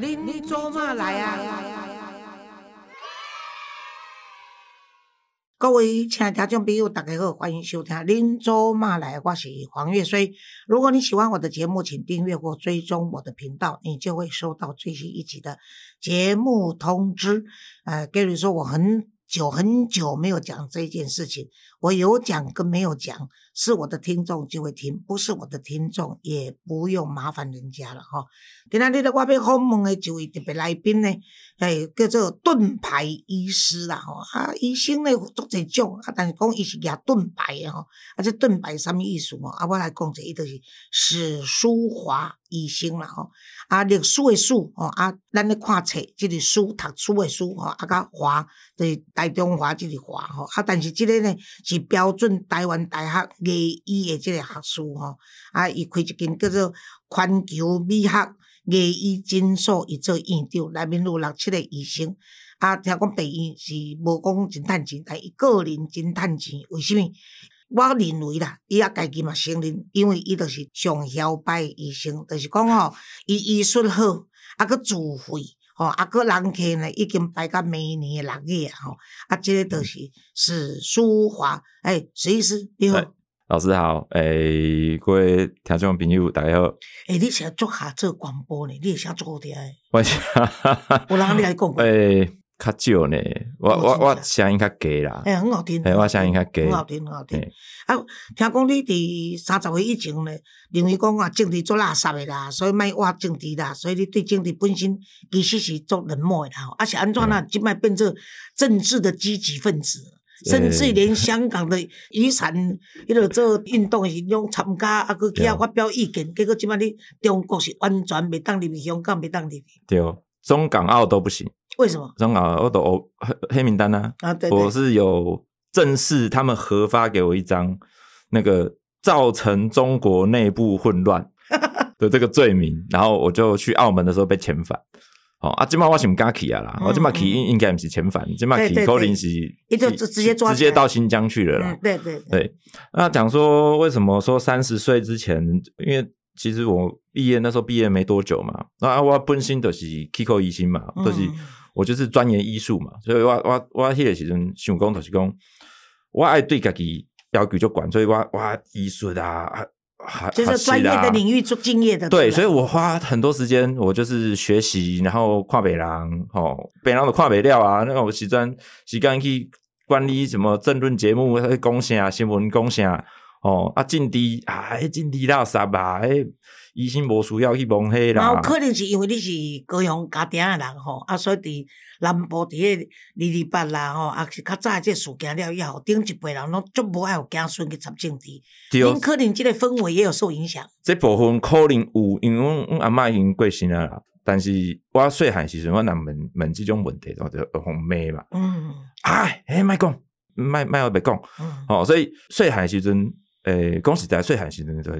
恁做嘛来啊？各位亲爱的听众朋友，大家好，欢迎收听《恁做嘛来》，我是黄月水。如果你喜欢我的节目，请订阅或追踪我的频道，你就会收到最新一集的节目通知。呃，Gary 说我很久很久没有讲这件事情，我有讲跟没有讲。是我的听众就会听，不是我的听众也不用麻烦人家了哈。今天呢，我要访问的这位特别来宾呢，哎，叫做盾牌医师啦吼。啊，医生呢做侪种，啊，但是讲伊是拿盾牌的吼。啊，这盾牌什么意思哦？啊，我来讲者，伊就是史书华医生啦吼。啊，历史的史吼，啊，咱咧看册，即个书读书的书吼，啊，甲华就是大中华即个华吼。啊，但是即个呢是标准台湾大学。艺医的即个学士吼，啊，伊开一间叫做环球美学艺医诊所，伊做院长，内面有六七个医生。啊，听讲病院是无讲真趁钱，但伊个人真趁钱。为什物？我认为啦，伊也家己嘛承认，因为伊著是上晓拜医生，就是讲吼，伊医术好，啊，佫自费，吼，啊，个人客呢已经排到明年六月啊，吼，啊，这个就是史书华，诶，史医师你好。老师好，诶，各位听众朋友，大家好。诶，你是做下做广播呢？你是啥做的？我是，我哪你来讲？诶，较少呢。我我我声音较低啦。诶，很好听。诶，我声音较低。很好听，很好听。啊，听讲你伫三十岁以前呢，认为讲啊，政治做垃圾的啦，所以卖挖政治啦，所以你对政治本身其实是做冷漠的啦。啊，是安怎啦？即卖变做政治的积极分子。甚至连香港的雨伞，迄个做运动是用参加，啊，佮去遐发表意见，结果即摆你中国是完全袂当入去，香港袂当入去。对，中港澳都不行。为什么？中港澳都黑黑名单呢？啊，对我是有正式他们核发给我一张那个造成中国内部混乱 的这个罪名，然后我就去澳门的时候被遣返。哦，啊，今嘛我是唔敢去啊啦，我今嘛去应应该不是遣返，今嘛去可能是，也就直直接抓，直接到新疆去了啦。对对对。那讲说为什么说三十岁之前，因为其实我毕业那时候毕业没多久嘛，那我本身都是 Kiko 医生嘛，都是我就是钻研医术嘛，所以我我我迄个时阵想讲就是讲，我爱对家己要求就管，所以我我医术啊。就是专业的领域做敬业的，对，所以我花很多时间，我就是学习，然后跨北狼，哦，北狼的跨北料啊，那个我时专时间去管理什么政论节目、贡献啊、新闻贡献啊，哦，啊，进低啊，进低啦，啥吧，哎。医生无需要去蒙黑啦。有可能是因为你是高雄家庭的人吼，啊，所以伫南部伫迄二二八啦吼，啊是较早即事件了以后，顶一辈人拢足无爱有子孙去插政治。因可能即个氛围也有受影响。这部分可能有，因为阮阿嬷已经过身啊啦。但是我细汉时阵，我若问问即种问题，我就互骂嘛。嗯。哎，哎，莫讲，莫莫我别讲。嗯。哦，所以细汉时阵，诶，讲实在，细汉时阵就。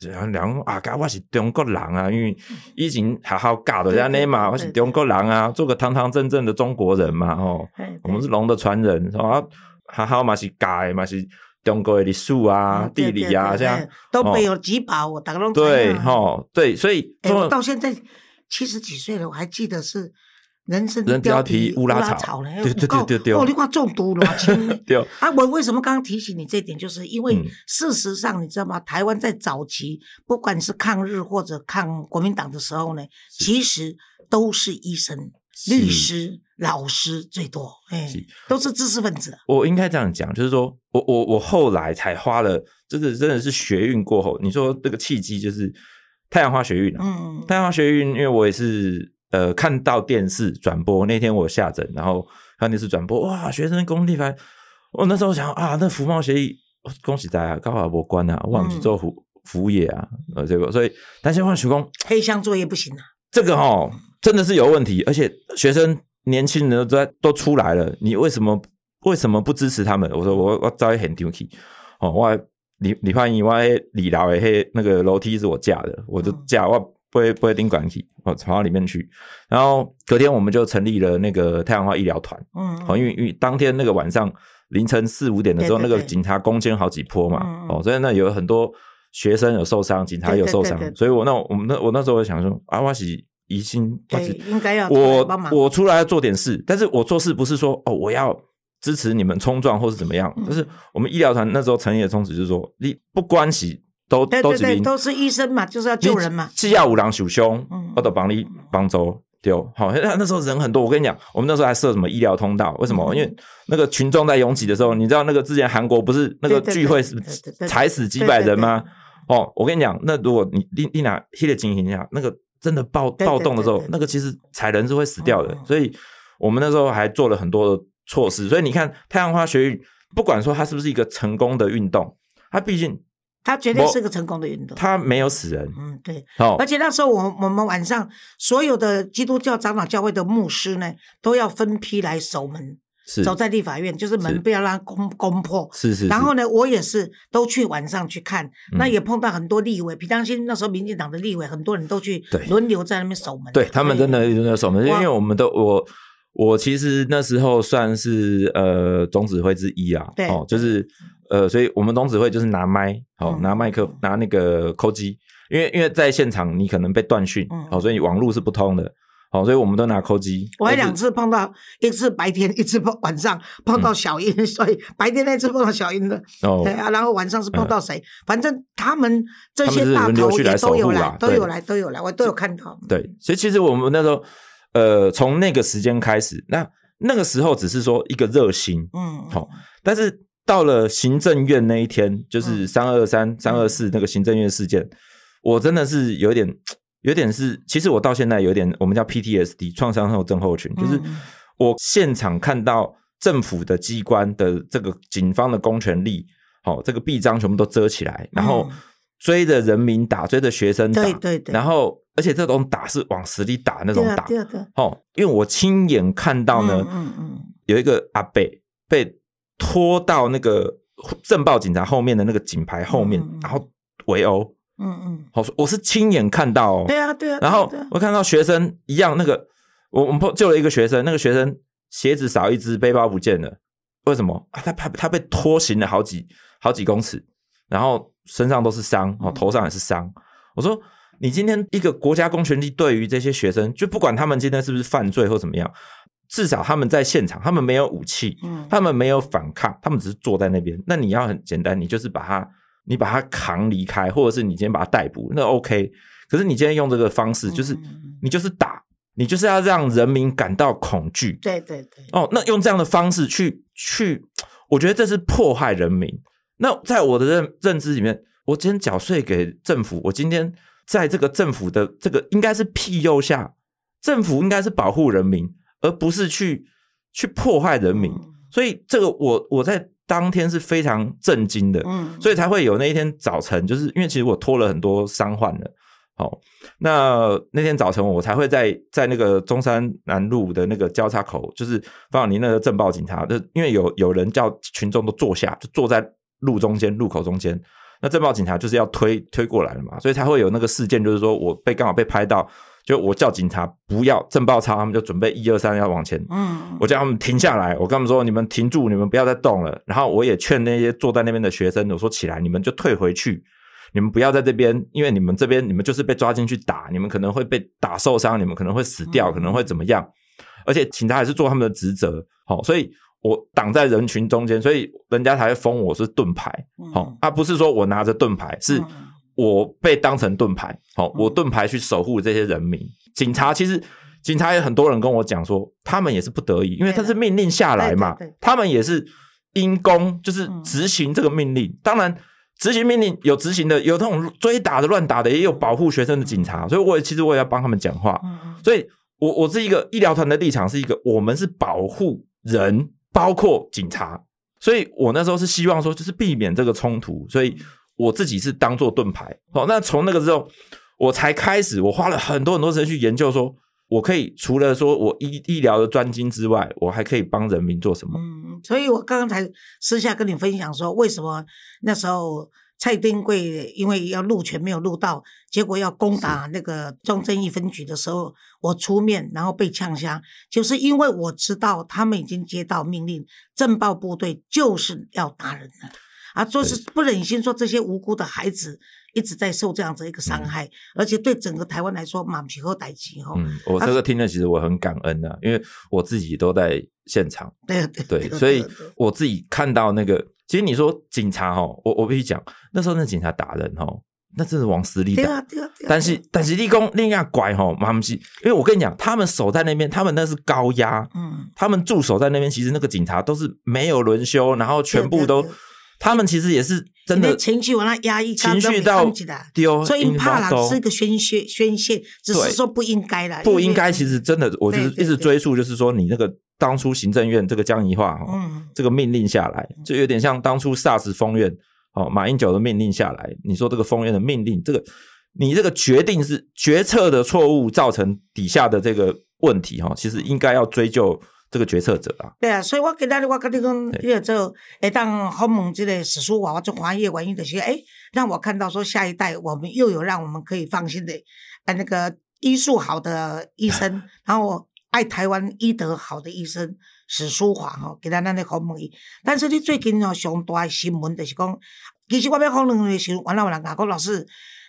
然后啊，噶我是中国人啊，因为以前好好教的人家嘛，我是中国人啊，做个堂堂正正的中国人嘛，哦，我们是龙的传人，是吧？好好嘛是教嘛是中国的历史啊、地理啊，这样都没有几宝，我大家都对，哈，对，所以到现在七十几岁了，我还记得是。人参貂皮乌拉草了？对对对对对，哦，你看中毒了，亲。对啊，我为什么刚刚提醒你这点？就是因为事实上，你知道吗？台湾在早期，不管是抗日或者抗国民党的时候呢，其实都是医生、律师、老师最多，哎，都是知识分子。我应该这样讲，就是说我我我后来才花了，真的真的是学运过后，你说这个契机就是太阳花学运嗯，太阳花学运，因为我也是。呃，看到电视转播那天我下诊，然后看电视转播，哇，学生工地牌，我那时候想啊，那服贸协议，恭喜大家，高考过关啊，忘记做服服务业啊，呃，这个，所以担心换学工，黑箱作业不行啊，这个哈真的是有问题，而且学生年轻人都在都出来了，你为什么为什么不支持他们？我说我我早已很丢弃哦，我李李焕英，我李老的嘿那个楼梯是我架的，我就架我。不会不会盯管体，哦，跑到里面去。然后隔天我们就成立了那个太阳花医疗团，嗯，好，因为因为当天那个晚上凌晨四五点的时候，那个警察攻坚好几波嘛，哦，所以那有很多学生有受伤，警察有受伤，所以我那我们那我那时候想说，阿瓦西疑心，对，应该要我。我出来做点事，但是我做事不是说哦，我要支持你们冲撞或是怎么样，就是我们医疗团那时候成立的宗旨就是说，你不关系都都是都是医生嘛，就是要救人嘛。既要五郎手凶，我都帮你帮走。丢好，那那时候人很多。我跟你讲，我们那时候还设什么医疗通道？为什么？因为那个群众在拥挤的时候，你知道那个之前韩国不是那个聚会是踩死几百人吗？哦，我跟你讲，那如果你你你拿 hit 的情形下，那个真的暴暴动的时候，那个其实踩人是会死掉的。所以我们那时候还做了很多的措施。所以你看，太阳花学运，不管说它是不是一个成功的运动，它毕竟。他绝对是个成功的运动，他没有死人。嗯，对。哦，而且那时候我我们晚上所有的基督教长老教会的牧师呢，都要分批来守门，守在立法院，就是门不要让攻攻破。是是。然后呢，我也是都去晚上去看，那也碰到很多立委，皮当心那时候民进党的立委很多人都去轮流在那边守门。对他们真的轮流守门，因为我们都我我其实那时候算是呃总指挥之一啊。对。哦，就是。呃，所以我们总指挥就是拿麦，好拿麦克，拿那个扣机，因为因为在现场你可能被断讯，好，所以网络是不通的，好，所以我们都拿扣机。我还两次碰到，一次白天，一次晚上碰到小英，所以白天那次碰到小英的，哦，对啊，然后晚上是碰到谁？反正他们这些大头也都有来，都有来，都有来，我都有看到。对，所以其实我们那时候，呃，从那个时间开始，那那个时候只是说一个热心，嗯，好，但是。到了行政院那一天，就是三二三、三二四那个行政院事件，我真的是有点、有点是，其实我到现在有点，我们叫 PTSD 创伤后症候群，就是我现场看到政府的机关的这个警方的公权力，好，这个臂章全部都遮起来，然后追着人民打，追着学生打，对对对，然后而且这种打是往死里打那种打，哦，因为我亲眼看到呢，嗯嗯，有一个阿贝被。拖到那个镇暴警察后面的那个警牌后面，然后围殴。嗯嗯，好，我是亲眼看到。对啊，对啊。然后我看到学生一样，那个我我们救了一个学生，那个学生鞋子少一只，背包不见了。为什么？他他他被拖行了好几好几公尺，然后身上都是伤，哦，头上也是伤。我说，你今天一个国家公权力对于这些学生，就不管他们今天是不是犯罪或怎么样。至少他们在现场，他们没有武器，他们没有反抗，他们只是坐在那边。那你要很简单，你就是把他，你把他扛离开，或者是你今天把他逮捕，那 OK。可是你今天用这个方式，就是你就是打，你就是要让人民感到恐惧。对对对。哦，那用这样的方式去去，我觉得这是迫害人民。那在我的认认知里面，我今天缴税给政府，我今天在这个政府的这个应该是庇佑下，政府应该是保护人民。而不是去去破坏人民，所以这个我我在当天是非常震惊的，嗯，所以才会有那一天早晨，就是因为其实我拖了很多伤患了，好，那那天早晨我才会在在那个中山南路的那个交叉口，就是方永宁那个镇暴警察，就因为有有人叫群众都坐下，就坐在路中间路口中间，那镇暴警察就是要推推过来了嘛，所以才会有那个事件，就是说我被刚好被拍到。就我叫警察不要正爆超，他们就准备一二三要往前。嗯，我叫他们停下来，我跟他们说：“你们停住，你们不要再动了。”然后我也劝那些坐在那边的学生，我说：“起来，你们就退回去，你们不要在这边，因为你们这边你们就是被抓进去打，你们可能会被打受伤，你们可能会死掉，可能会怎么样？而且警察还是做他们的职责，好，所以我挡在人群中间，所以人家才会封我是盾牌，好，而不是说我拿着盾牌是。”我被当成盾牌，好，我盾牌去守护这些人民。警察其实，警察也很多人跟我讲说，他们也是不得已，因为他是命令下来嘛，他们也是因公，就是执行这个命令。当然，执行命令有执行的，有那种追打的、乱打的，也有保护学生的警察。所以，我也其实我也要帮他们讲话。所以，我我是一个医疗团的立场，是一个我们是保护人，包括警察。所以我那时候是希望说，就是避免这个冲突。所以。我自己是当做盾牌，好，那从那个之后，我才开始，我花了很多很多时间去研究，说我可以除了说我医医疗的专精之外，我还可以帮人民做什么？嗯，所以我刚刚才私下跟你分享说，为什么那时候蔡丁贵因为要录权没有录到，结果要攻打那个中正义分局的时候，我出面然后被呛瞎，就是因为我知道他们已经接到命令，政报部队就是要打人了。啊，就是不忍心说这些无辜的孩子一直在受这样子一个伤害，而且对整个台湾来说，满皮和歹气哈。嗯，我这个听了，其实我很感恩的，因为我自己都在现场。对对，所以我自己看到那个，其实你说警察哈，我我必须讲，那时候那警察打人哈。那真是往死里打，但是但是立功另外拐吼，妈不是，因为我跟你讲，他们守在那边，他们那是高压，嗯，他们驻守在那边，其实那个警察都是没有轮休，然后全部都，他们其实也是真的情绪往那压抑，情绪到丢，所以怕了是一个宣泄宣泄，只是说不应该了，不应该，其实真的，我就是一直追溯，就是说你那个当初行政院这个江宜桦哈，这个命令下来，就有点像当初 SARS 封院。哦，马英九的命令下来，你说这个封院的命令，这个你这个决定是决策的错误造成底下的这个问题哈，其实应该要追究这个决策者啊。对啊，所以我跟你我跟你讲，这个做一当访问这个史书娃娃做翻译原因就是，哎，让我看到说下一代我们又有让我们可以放心的，呃，那个医术好的医生，然后爱台湾医德好的医生。史书华吼，给咱咱咧访问伊。但是你最近吼上大诶新闻就是讲，其实我要访问诶时，原来有人甲讲老师，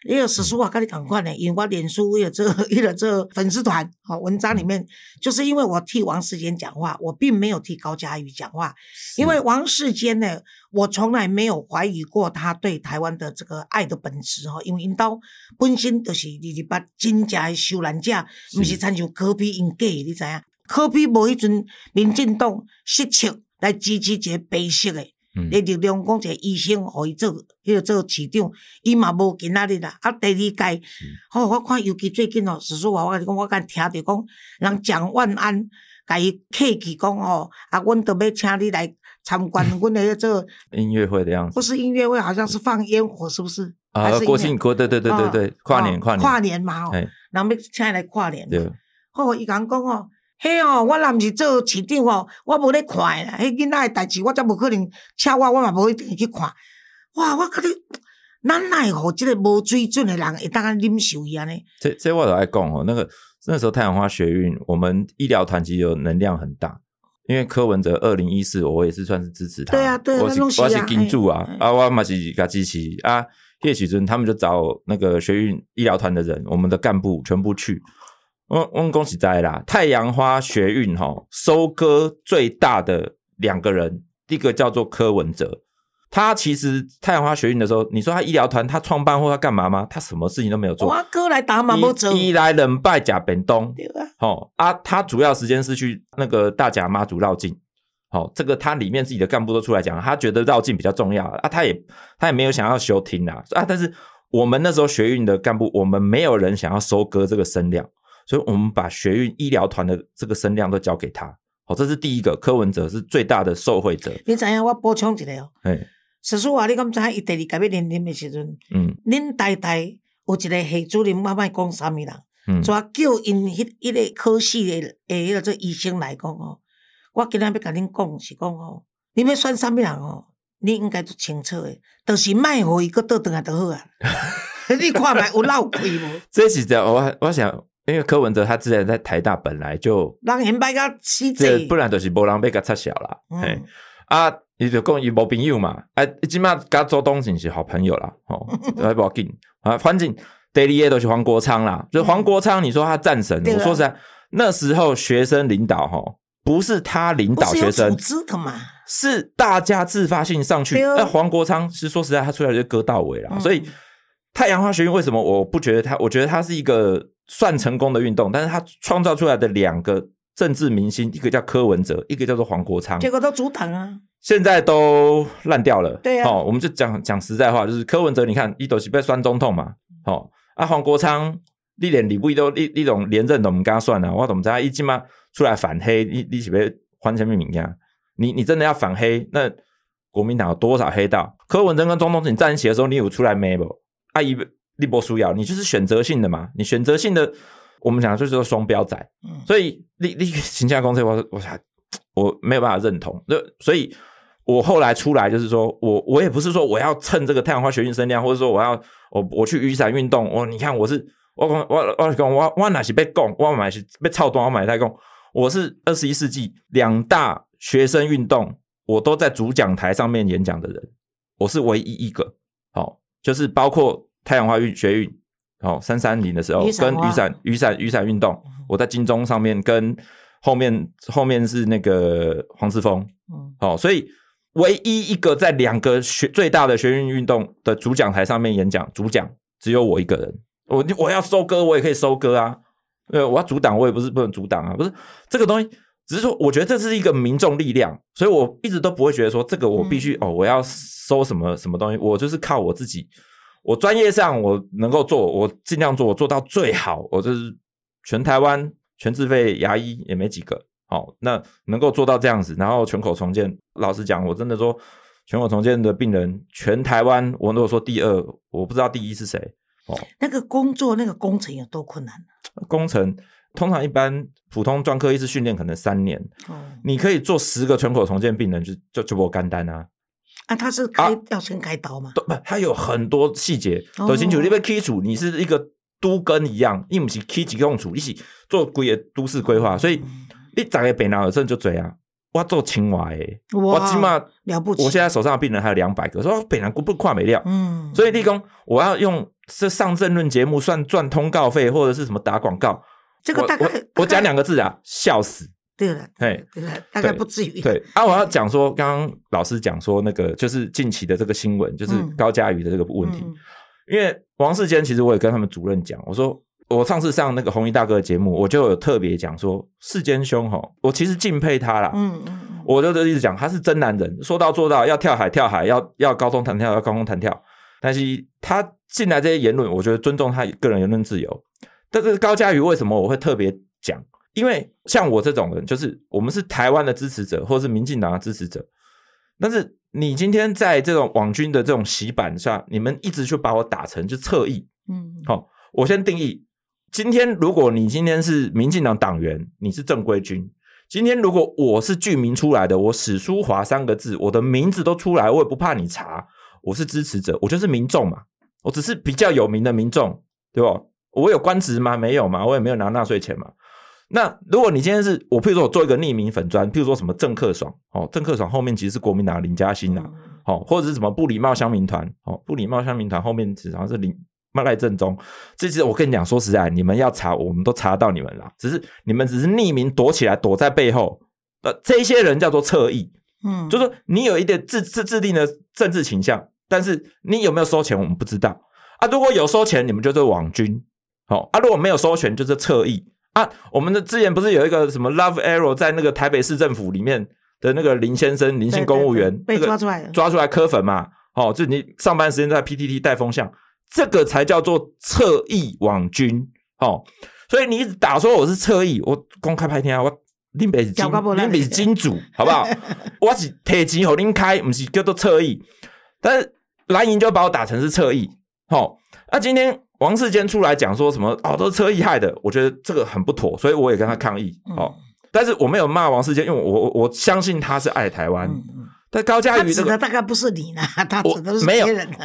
迄个史书华甲你共款诶，因为我脸书有这伊个 这粉丝团好文章里面，就是因为我替王世坚讲话，我并没有替高嘉瑜讲话。因为王世坚呢，我从来没有怀疑过他对台湾的这个爱的本质哦，因为因兜本身就是二二八真正的受难者，毋是参像科比因假，你知影？可比无迄阵，民进党失策来支持一个白色诶，诶力量讲一个医生，互伊做迄个做市长，伊嘛无今仔日啦。啊，第二届，吼，我看尤其最近哦，史书话我甲你讲，我敢听着讲，人蒋万安甲伊客气讲哦，啊，阮都要请你来参观 阮诶做音乐会的样子，不是音乐会，好像是放烟火，是不是？啊，国庆国对对对对对，跨年跨年。跨年嘛吼，人要请伊来跨年，对，吼，伊讲讲哦。嘿哦，我若毋是做市长哦，我无咧看啦。迄囡仔诶代志，我则无可能请我，我嘛无一定去看。哇，我觉得咱奈何即个无水准诶人会当安忍受伊安尼？这这我都爱讲哦。那个那时候太阳花学运，我们医疗团其实有能量很大，因为柯文哲二零一四，我也是算是支持他。对啊，对，我是我是金主啊，啊，我嘛是甲支持啊。叶启尊他们就找那个学运医疗团的人，我们的干部全部去。我我恭喜在啦！太阳花学运哈收割最大的两个人，第一个叫做柯文哲。他其实太阳花学运的时候，你说他医疗团他创办或他干嘛吗？他什么事情都没有做。哇哥来打马步走，一来冷拜甲本东，好啊，他主要时间是去那个大甲妈祖绕境。好，这个他里面自己的干部都出来讲，他觉得绕境比较重要啊，他也他也没有想要休庭啦啊。但是我们那时候学运的干部，我们没有人想要收割这个声量。所以我们把学运医疗团的这个声量都交给他，好，这是第一个。柯文哲是最大的受惠者。你知影？我补充一个哦。哎，实叔话，你敢知影？伊第二届要连任的时阵，嗯，恁代代有一个系主任，我莫讲啥物人，嗯，就叫因迄迄个科室的诶，迄个做医生来讲哦。我今仔要甲恁讲是讲哦，恁要选啥物人哦？你应该都清楚的，就是卖互伊个倒转来就好啊。你看卖有漏亏无？这是这我我想。因为柯文哲他之前在台大本来就，人嫌白个死贼，不然就是无人被他插小啦。嘿，啊，伊就讲伊无朋友嘛，啊，起码甲周东锦是好朋友啦，哦，还不要紧啊。反正第二个都是黄国昌啦，就黄国昌，你说他战神，我说实在，那时候学生领导哈，不是他领导学生，是大家自发性上去。那黄国昌是说实在，他出来就割到尾了。所以太阳花学院为什么我不觉得他？我觉得他是一个。算成功的运动，但是他创造出来的两个政治明星，一个叫柯文哲，一个叫做黄国昌，结果都阻挡啊，现在都烂掉了。对啊，哦，我们就讲讲实在话，就是柯文哲，你看一斗是被酸中痛嘛，哦，啊黄国昌，你连李不都一一种连任都唔敢算了，我怎么知道一进嘛出来反黑，你你是被换成命名呀？你你真的要反黑，那国民党有多少黑道？柯文哲跟中东锦站一起的时候，你有出来没不？阿姨。利波输要，你就是选择性的嘛？你选择性的，我们讲就是说双标仔，所以立立形象公司，我我还我没有办法认同。那所以，我后来出来就是说我我也不是说我要趁这个太阳花学运声量，或者说我要我我去雨伞运动。我你看我是我我我讲我我哪是被供，我买是被操断，我买太供。我是二十一世纪两大学生运动，我都在主讲台上面演讲的人。我是唯一一个，好，就是包括太阳花运学运，哦三三零的时候跟雨伞雨伞雨伞运动，我在金钟上面跟后面后面是那个黄之锋，嗯，好，所以唯一一个在两个学最大的学运运动的主讲台上面演讲，主讲只有我一个人，我我要收割我也可以收割啊，呃，我要阻挡我也不是不能阻挡啊，不是这个东西。只是说，我觉得这是一个民众力量，所以我一直都不会觉得说这个我必须哦，我要收什么什么东西，我就是靠我自己，我专业上我能够做，我尽量做，我做到最好，我就是全台湾全自费牙医也没几个，好，那能够做到这样子，然后全口重建，老实讲，我真的说全口重建的病人，全台湾我如果说第二，我不知道第一是谁哦。那个工作那个工程有多困难工程。通常一般普通专科医师训练可能三年，哦你可以做十个全口重建病人就就就不干单啊。啊，他是开要先开刀吗？不，他有很多细节都清楚。你被 key 处，你是一个都跟一样，你不是 key 几用处，一起做规个都市规划。所以你长个北南耳症就这样，我做青蛙诶，我起码了不起。我现在手上的病人还有两百个，说北南不不跨没料。嗯，所以立功，我要用这上政论节目算赚通告费，或者是什么打广告。这个大概我讲两个字啊，笑死。对了，对对大概不至于。对啊，我要讲说，刚刚老师讲说那个就是近期的这个新闻，就是高嘉瑜的这个问题。因为王世坚，其实我也跟他们主任讲，我说我上次上那个红衣大哥的节目，我就有特别讲说，世坚兄哈，我其实敬佩他啦。嗯嗯，我就一直讲他是真男人，说到做到，要跳海跳海，要要高空弹跳要高空弹跳。但是他进来这些言论，我觉得尊重他个人言论自由。但是高嘉瑜为什么我会特别讲？因为像我这种人，就是我们是台湾的支持者，或者是民进党的支持者。但是你今天在这种网军的这种洗版下，你们一直去把我打成就侧翼。嗯，好，我先定义：今天如果你今天是民进党党员，你是正规军；今天如果我是剧名出来的，我史书华三个字，我的名字都出来，我也不怕你查，我是支持者，我就是民众嘛，我只是比较有名的民众，对吧？我有官职吗？没有嘛，我也没有拿纳税钱嘛。那如果你今天是我，譬如说我做一个匿名粉砖，譬如说什么郑克爽哦，郑克爽后面其实是国民党林嘉欣呐，哦，或者是什么不礼貌乡民团哦，不礼貌乡民团后面实际上是林赖正中。这是我跟你讲，说实在，你们要查，我们都查到你们了，只是你们只是匿名躲起来，躲在背后。呃，这些人叫做侧翼，嗯，就说你有一点自自制定的政治倾向，但是你有没有收钱，我们不知道啊。如果有收钱，你们就是网军。好啊，如果没有收钱，就是侧翼啊。我们的之前不是有一个什么 Love Arrow 在那个台北市政府里面的那个林先生，林姓公务员被抓出来，抓出来磕粉嘛？哦，就你上班时间在 PTT 带风向，这个才叫做侧翼网军。哦，所以你一直打说我是侧翼，我公开拍天啊，我林北是金，林北是金主，好不好？我是铁钱和林开，不是叫做侧翼。但是蓝营就把我打成是侧翼。好，那今天。王世坚出来讲说什么？哦，都是车意害的，我觉得这个很不妥，所以我也跟他抗议。哦，但是我没有骂王世坚，因为我我相信他是爱台湾。但高嘉瑜指的大概不是你呢，他指的是别人的。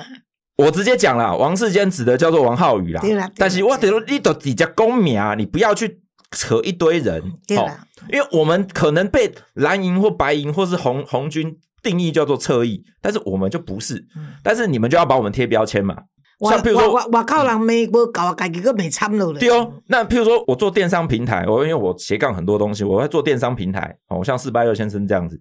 我直接讲了，王世坚指的叫做王浩宇啦。对但是我得你都比较公名啊，你不要去扯一堆人。对因为我们可能被蓝营或白营或是红红军定义叫做侧翼，但是我们就不是。但是你们就要把我们贴标签嘛。像比如说，我我靠人没无搞，家己个没参了。对哦，那譬如说我做电商平台，我因为我斜杠很多东西，我在做电商平台哦，像四八六先生这样子。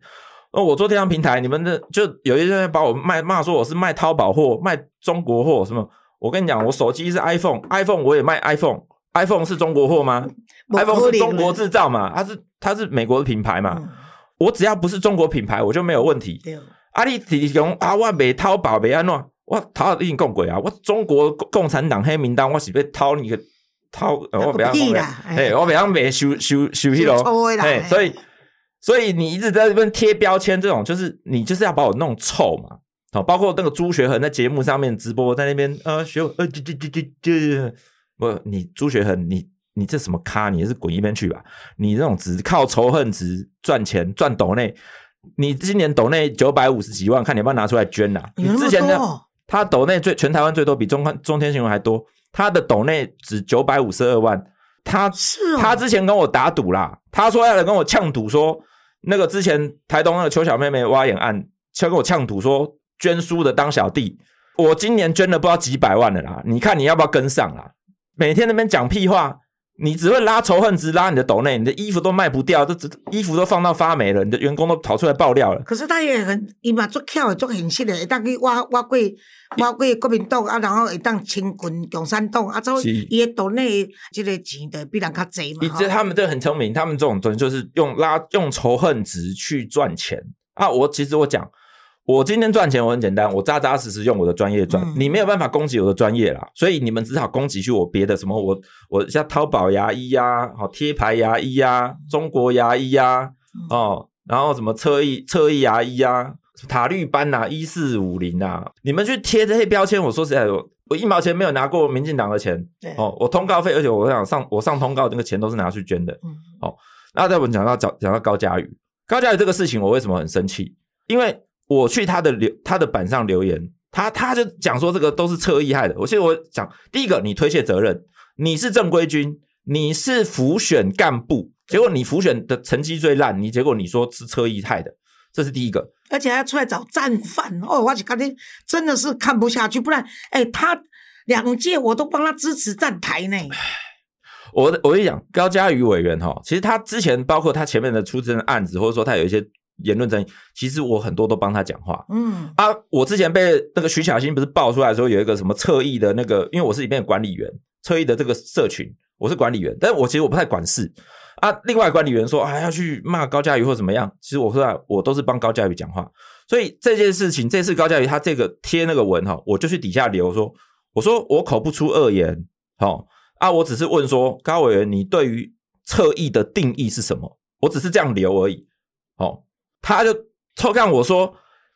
哦，我做电商平台，你们的就有一些人把我卖骂说我是卖淘宝货、卖中国货什么。我跟你讲，我手机是 iPhone，iPhone 我也卖 iPhone，iPhone 是中国货吗？iPhone 是中国制造嘛？它是它是美国的品牌嘛？我只要不是中国品牌，我就没有问题。阿里提供啊，我卖淘宝卖安怎？我掏已经共鬼啊！我中国共产党黑名单，我是被掏你个掏，我不要讲，哎，我不要没收收收去咯，哎，所以所以你一直在这边贴标签，这种就是你就是要把我弄臭嘛，好，包括那个朱学恒在节目上面直播，在那边呃学呃就就就就就不，你朱学恒，你你这什么咖？你是滚一边去吧！你这种只靠仇恨值赚钱赚斗内，你今年斗内九百五十几万，看你要不要拿出来捐呐？你之前的。他斗内最全台湾最多，比中中天新闻还多。他的斗内值九百五十二万。他是他之前跟我打赌啦，他说要来跟我呛赌，说那个之前台东那个邱小妹妹挖眼案，要跟我呛赌说捐书的当小弟，我今年捐了不知道几百万了啦，你看你要不要跟上啦？每天那边讲屁话。你只会拉仇恨值，拉你的斗内，你的衣服都卖不掉，这这衣服都放到发霉了，你的员工都跑出来爆料了。可是他也很，伊嘛做巧的，做很实的，会当去挖挖过挖过国民党啊，然后会当清军共产党啊，所以伊的斗内这个钱的比人较济嘛。这他们这很聪明，他们这种东西就是用拉用仇恨值去赚钱啊。我其实我讲。我今天赚钱，我很简单，我扎扎实实用我的专业赚，你没有办法攻击我的专业啦，所以你们只好攻击去我别的什么，我我像淘宝牙医呀，好贴牌牙医呀，中国牙医呀，哦，然后什么侧翼侧翼牙医呀，塔绿班呐，一四五零呐，你们去贴这些标签，我说实在，我我一毛钱没有拿过民进党的钱，哦，我通告费，而且我想上我上通告那个钱都是拿去捐的，哦，那再我们讲到讲讲到高嘉宇，高嘉宇这个事情，我为什么很生气？因为我去他的留他的板上留言，他他就讲说这个都是侧翼害的。我现在我讲第一个，你推卸责任，你是正规军，你是浮选干部，结果你浮选的成绩最烂，你结果你说是侧翼害的，这是第一个。而且还要出来找战犯哦，我就感觉真的是看不下去，不然哎，他两届我都帮他支持站台呢。我我跟你讲，高嘉瑜委员哈，其实他之前包括他前面的出征案子，或者说他有一些。言论争议，其实我很多都帮他讲话。嗯啊，我之前被那个徐小新不是爆出来说有一个什么侧翼的那个，因为我是里面的管理员，侧翼的这个社群，我是管理员，但是我其实我不太管事啊。另外管理员说啊要去骂高嘉瑜或怎么样，其实我说我都是帮高嘉瑜讲话。所以这件事情，这次高嘉瑜他这个贴那个文哈，我就去底下留说，我说我口不出恶言，好啊，我只是问说高委员你对于侧翼的定义是什么？我只是这样留而已，好。他就偷看我说，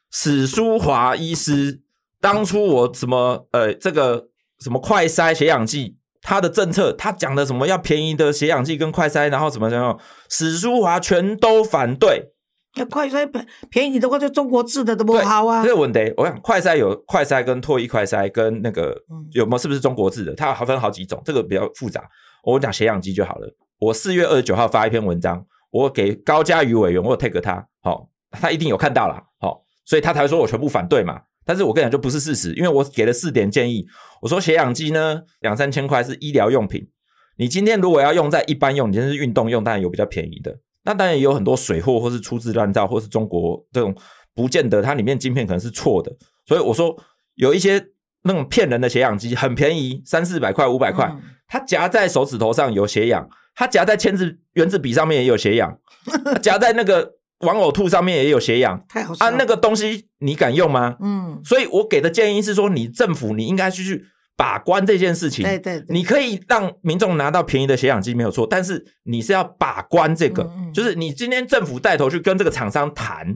史书华医师当初我什么呃这个什么快筛血氧剂，他的政策他讲的什么要便宜的血氧剂跟快筛，然后什么什么史书华全都反对。那快筛便便宜的话，就中国制的都不好啊。这个问题，我想快筛有快筛跟脱衣快筛跟那个有没有是不是中国制的？它还分好几种，这个比较复杂。我讲血氧机就好了。我四月二十九号发一篇文章。我给高嘉瑜委员，我 take 他，好，他一定有看到了，好，所以他才会说我全部反对嘛。但是我跟你讲，就不是事实，因为我给了四点建议。我说血氧机呢，两三千块是医疗用品，你今天如果要用在一般用，你今天是运动用，当然有比较便宜的。那当然也有很多水货，或是粗制滥造，或是中国这种不见得它里面晶片可能是错的。所以我说有一些那种骗人的血氧机很便宜，三四百块、五百块，它夹在手指头上有血氧。它夹在签字原子笔上面也有血氧，夹在那个玩偶兔上面也有血氧，太好啊！那个东西你敢用吗？嗯，所以我给的建议是说，你政府你应该去去把关这件事情。对对，你可以让民众拿到便宜的血氧机没有错，但是你是要把关这个，就是你今天政府带头去跟这个厂商谈，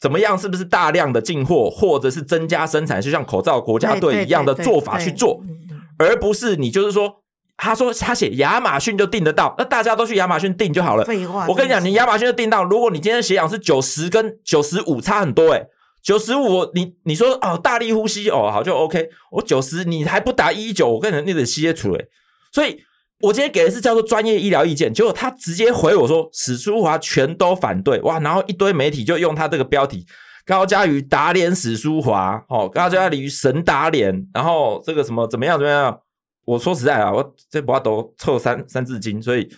怎么样，是不是大量的进货，或者是增加生产，就像口罩国家队一样的做法去做，而不是你就是说。他说他写亚马逊就订得到，那大家都去亚马逊订就好了。废话，我跟你讲，你亚马逊就订到。如果你今天血氧是九十跟九十五差很多，诶九十五你你说哦大力呼吸哦好就 OK，我九十你还不打一九，我跟你你得歇出来。所以我今天给的是叫做专业医疗意见，结果他直接回我说史书华全都反对哇，然后一堆媒体就用他这个标题高嘉瑜打脸史书华哦，高嘉瑜神打脸，然后这个什么怎么样怎么样。我说实在啊，我这把都凑三三字经，所以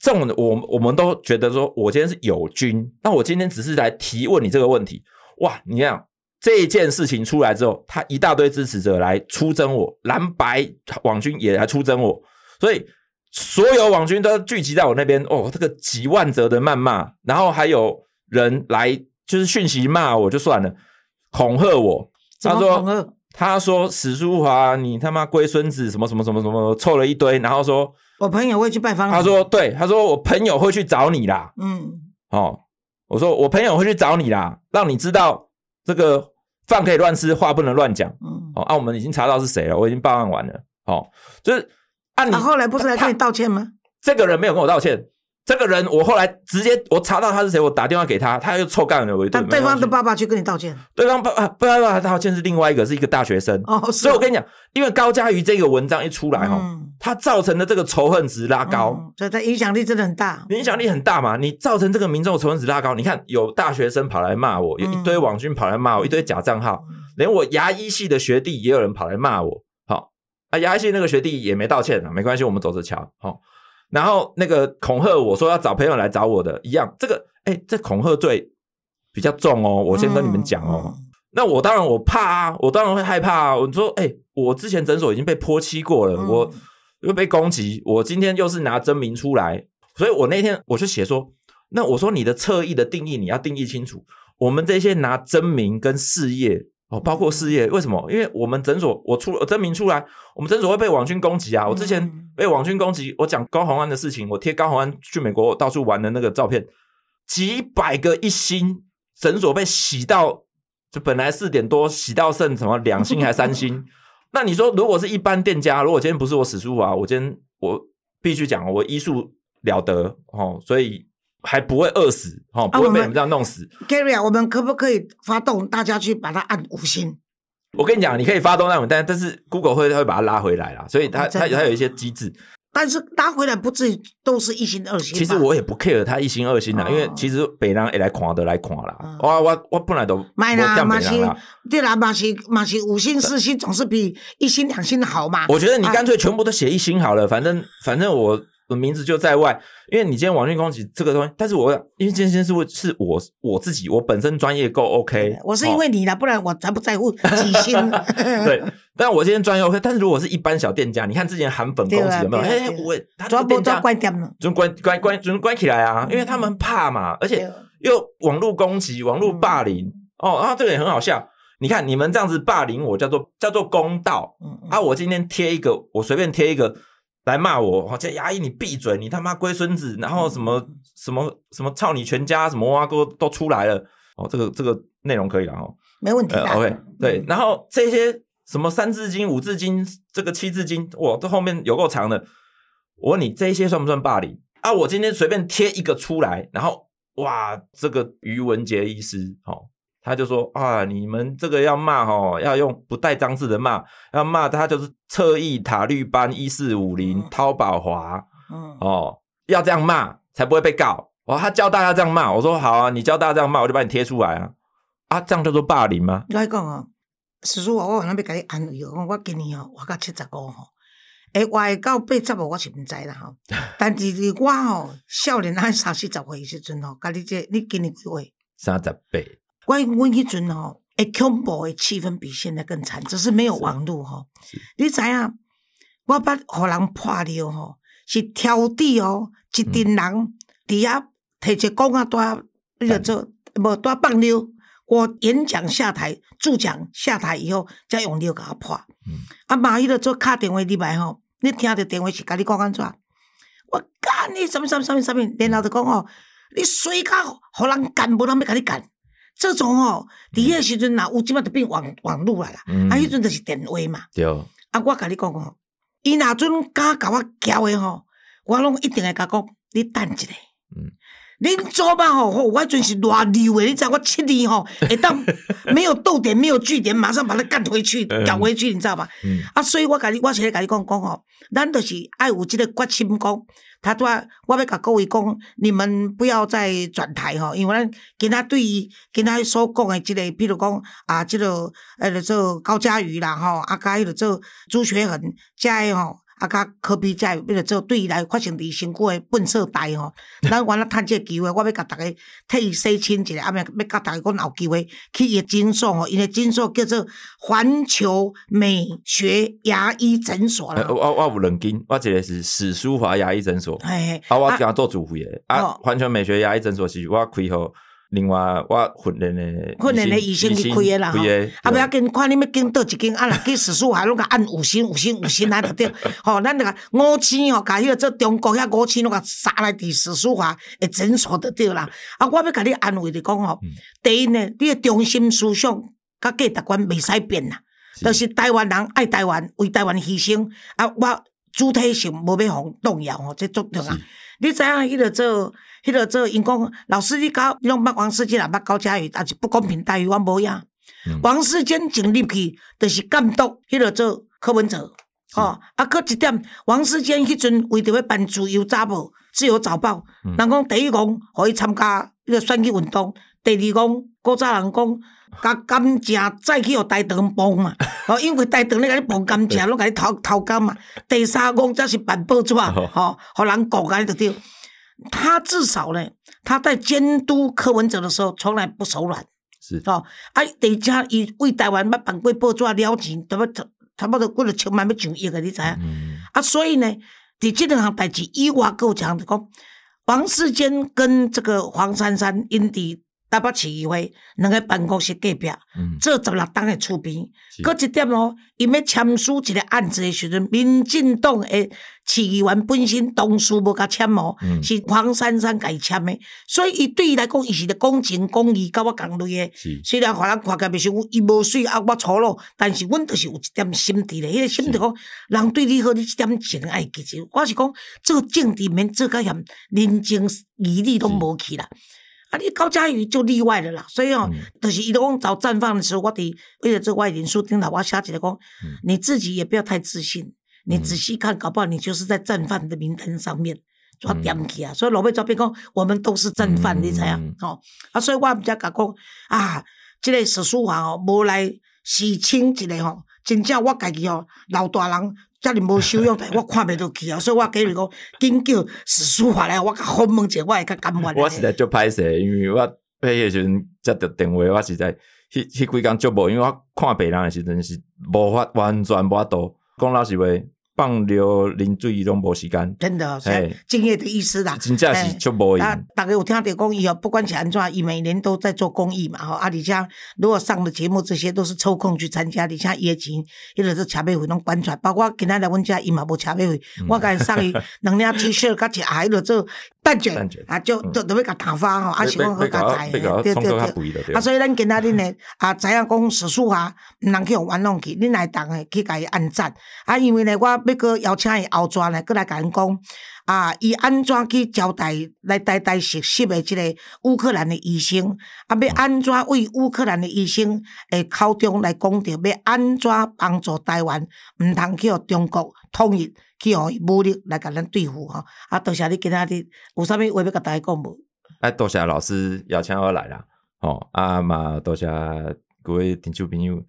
这种我我们都觉得说，我今天是友军，那我今天只是来提问你这个问题。哇，你看这一件事情出来之后，他一大堆支持者来出征我，蓝白网军也来出征我，所以所有网军都聚集在我那边。哦，这个几万则的谩骂，然后还有人来就是讯息骂我就算了，恐吓我，他说。他说：“史书华，你他妈龟孙子，什么什么什么什么，凑了一堆，然后说，我朋友会去拜访。他说，对，他说我朋友会去找你啦。嗯，哦，我说我朋友会去找你啦，让你知道这个饭可以乱吃，话不能乱讲。嗯，哦，啊，我们已经查到是谁了，我已经报案完了。哦，就是按你后来不是来跟你道歉吗？这个人没有跟我道歉，这个人，我后来直接我查到他是谁，我打电话给他，他又臭干了我一顿。对方的爸爸去跟你道歉，对方爸爸爸爸道歉是另外一个，是一个大学生。哦，所以我跟你讲，因为高佳瑜这个文章一出来哈，他造成的这个仇恨值拉高，所以他影响力真的很大，影响力很大嘛。你造成这个民众仇恨值拉高，你看有大学生跑来骂我，有一堆网军跑来骂我，一堆假账号，连我牙医系的学弟也有人跑来骂我。好啊，牙医系那个学弟也没道歉啊，没关系，我们走着瞧。好。然后那个恐吓我说要找朋友来找我的一样，这个哎，这恐吓罪比较重哦。我先跟你们讲哦。那我当然我怕啊，我当然会害怕啊。我说哎，我之前诊所已经被泼漆过了，我又被攻击，我今天又是拿真名出来，所以我那天我就写说，那我说你的侧翼的定义你要定义清楚，我们这些拿真名跟事业。哦，包括事业，为什么？因为我们诊所，我出了证明出来，我们诊所会被网军攻击啊！我之前被网军攻击，我讲高宏安的事情，我贴高宏安去美国到处玩的那个照片，几百个一星诊所被洗到，就本来四点多洗到剩什么两星还三星？那你说，如果是一般店家，如果今天不是我史书啊，我今天我必须讲，我医术了得哦，所以。还不会饿死，哦，不会被你们这样弄死。Gary 啊，我们可不可以发动大家去把它按五星？我跟你讲，你可以发动那种，但但是 Google 会会把它拉回来啦，所以它它它有一些机制。但是拉回来不至于都是一星二星。其实我也不 care 它一星二星啦，因为其实北人也来看的来看啦。我我我本来都买啦，马是对啦，马西马西五星四星总是比一星两星好嘛。我觉得你干脆全部都写一星好了，反正反正我。我名字就在外，因为你今天网讯攻击这个东西，但是我因为今天是我是我我自己，我本身专业够 OK，我是因为你的，不然我才不在乎 几星。对，但我今天专业 OK，但是如果是一般小店家，你看之前韩粉攻击有没有？哎，我他专店家关掉了，就关关关就关起来啊，因为他们怕嘛，而且又网络攻击、网络霸凌哦，然后这个也很好笑。你看你们这样子霸凌我，叫做叫做公道啊！我今天贴一个，我随便贴一个。来骂我，叫牙医你闭嘴，你他妈龟孙子，然后什么什么什么操你全家，什么挖沟都出来了哦，这个这个内容可以了哦，没问题。OK，对，然后这些什么三字经、五字经、这个七字经，哇，这后面有够长的。我问你，这些算不算霸凌啊？我今天随便贴一个出来，然后哇，这个于文杰医师，哦。他就说啊，你们这个要骂哦，要用不带脏字的骂，要骂他就是侧翼塔绿班一四五零淘宝华，嗯哦，要这样骂才不会被告。哦，他教大家这样骂，我说好啊，你教大家这样骂，我就把你贴出来啊。啊，这样叫做霸凌吗？来讲啊，叔叔我晚上要给你安慰哦，我今年哦，我到七十五吼，诶，活到八十五我是毋知啦吼，但是我吼少年啊三四十岁时阵吼，甲你这你今年几岁？三十八。关于我迄阵吼，诶，恐怖诶气氛比现在更惨，只是没有网络吼。你知影？我捌互人破了吼，是挑地哦，一群人伫遐摕一讲啊，大那个做无带放尿。我演讲下台，助讲下台以后，再用尿甲我破。啊，马伊就做敲电话入来吼，你听着电话是甲你讲安怎？我干你什么什么什么什么？然后就讲吼，你随甲互人干，无人要甲你干。这种哦，第个时阵呐，有即摆就变网网络来啦，啊，迄阵就是电话嘛。对。啊，我甲你讲哦，伊若阵敢甲我交诶吼，我拢一定会甲讲，你等一下。嗯。恁做嘛吼，我迄阵是偌溜诶，你知我七年吼，会当没有逗点，没有句点，马上把它干回去，搞回去，你知道吧？嗯。啊，所以我甲你，我是咧甲你讲讲吼，咱就是爱有即个决心讲。他拄啊，我要甲各位讲，你们不要再转台吼，因为咱今仔对于今仔所讲的即个，比如讲啊，即个呃，做高嘉瑜啦吼，啊，甲迄个做朱学恒，遮个吼。啊，甲科比在为了做对伊来发生伫身躯诶粪扫袋吼，咱原来趁即个机会，我要甲逐个替伊洗清一下，啊，要要甲逐个讲有机会去伊诶诊所吼，因诶诊所叫做环球美学牙医诊所啦。我我有两间，我一个是史书华牙医诊所，啊，我甲做主妇诶，啊，环球美学牙医诊所是我开好。另外，我训练的训练的医生去开的啦，吼，啊，不要紧，看你要跟倒一间，啊，若去史书海拢甲按五星、五星、五星来着对，吼，咱那个五星吼，甲迄个做中国遐五星拢甲杀来伫史书华的诊所着对啦。啊，我要甲你安慰你讲吼，第一呢，你的中心思想甲价值观未使变啦，就是台湾人爱台湾，为台湾牺牲，啊，我主体性无要互动摇吼，这足重要。你知影迄个做，迄个做，因讲老师你搞，你拢捌王世坚也捌高嘉瑜，但是不公平待遇我无影。王世坚进入去，就是监督迄个做柯文哲。哦，啊，搁一点，王世坚迄阵为着要办自由早报，自由早报，人讲第一讲，互伊参加迄个选举运动；第二讲，古早人讲，甲甘蔗再去互台糖帮嘛，哦，因为台糖咧甲你帮甘蔗，拢甲你偷偷甘嘛。第三讲则是办报纸啊，吼，互人告甲你就对。他至少呢，他在监督柯文哲的时候，从来不手软。是哦，啊，第二家伊为台湾捌办过报纸了钱，都要差不多过了千万要上亿个，你知影？啊，所以呢，伫即两项代志以外，够强的讲，王世坚跟这个黄珊珊因伫。台北市议会两个办公室隔壁，做十六栋的厝边。搁一点哦，伊要签署一个案子的时阵，民进党的市议员本身同事无甲签哦，是黄珊珊伊签的。所以伊对伊来讲，伊是咧公情公义，甲我共类的。虽然互人看起来袂像伊无水啊，我粗鲁，但是阮就是有一点心地咧。迄个心地讲，人对你好，你一点情爱记住。我是讲，做政治免做甲嫌，人情义理都无去啦。啊，你高嘉瑜就例外了啦，所以哦，就是伊讲找绽放的时候，我得为了这外人书听到我写起来讲，你自己也不要太自信，你仔细看，搞不好你就是在战犯的名单上面抓点起啊。所以老辈照片讲，我们都是战犯，你知影？哦，啊，所以我比较讲讲啊，这个史书华哦，无来洗清一个吼，真正我家己哦，老大人。遮尔无修养，我看袂落去啊！所以我给你讲，紧叫史书法来，我甲访问者，我会较甘愿。我实在足歹势，因为我迄个时阵接到电话，我实在迄迄几工足无，因为我看别人的时阵是无法完全无法度讲老实话。放流淋水拢无时间，真的，敬业的意思啦。真正是就无啊，大家有听到公益哦，不管是安怎，伊每年都在做公益嘛。吼，啊，而且如果上的节目，这些都是抽空去参加。而且伊的钱，伊就是车票费拢管出来，包括今仔来阮遮，伊嘛无车票费。我甲伊送伊两领 T 恤，甲一鞋就做蛋卷，啊，就都都要甲打发吼，啊，是讲好加载，对对对。啊，所以咱今仔日呢，啊，知影讲史书啊，毋通去互玩弄去，恁来同个去甲伊按赞。啊，因为呢，我。要搁邀请伊后转来，搁来甲因讲啊，伊安怎去交代来代代实习的即个乌克兰的医生，啊，要安怎为乌克兰的医生诶口中来讲着，要安怎帮助台湾，毋通去互中国统一，去互伊武力来甲咱对付吼。啊，多谢你今仔日有啥物话要甲大家讲无？哎，多谢老师邀请我来啦，吼啊嘛，多谢各位听众朋友。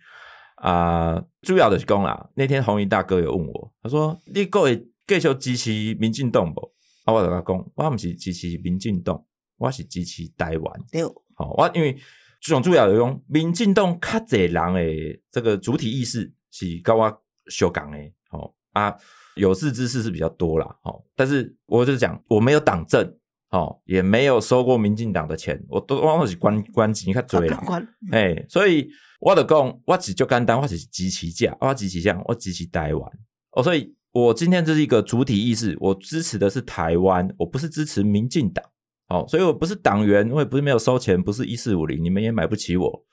啊，主要的是讲啦。那天红衣大哥有问我，他说：“你各位继续支持民进党不？”啊，我就甲讲，我毋是支持民进党，我是支持台湾。对，好，我因为最重主要的讲，民进党较侪人诶，这个主体意识是跟我相共诶。好啊，有识之士是比较多啦。好，但是我就讲，我没有党政，好，也没有收过民进党的钱，我都往往是关关机，你看追了，哎，所以。我的讲，我只就简单，我只是支持价，我支持价，我支持台湾。哦，所以我今天这是一个主体意识，我支持的是台湾，我不是支持民进党。哦，所以我不是党员，我也不是没有收钱，不是一四五零，你们也买不起我。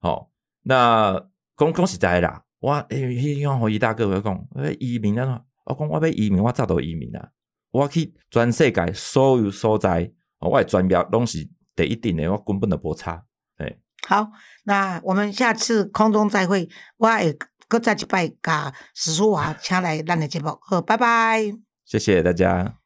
好，那恭恭喜在啦！我诶，希望我一大哥我讲，移民啊，我讲我要移民，我早都移民啊，我去全世界所有所在，我的专标拢是第一定的，我根本都不差。诶。好，那我们下次空中再会。我会搁再一摆，甲史书华请来咱的节目。好，拜拜。谢谢大家。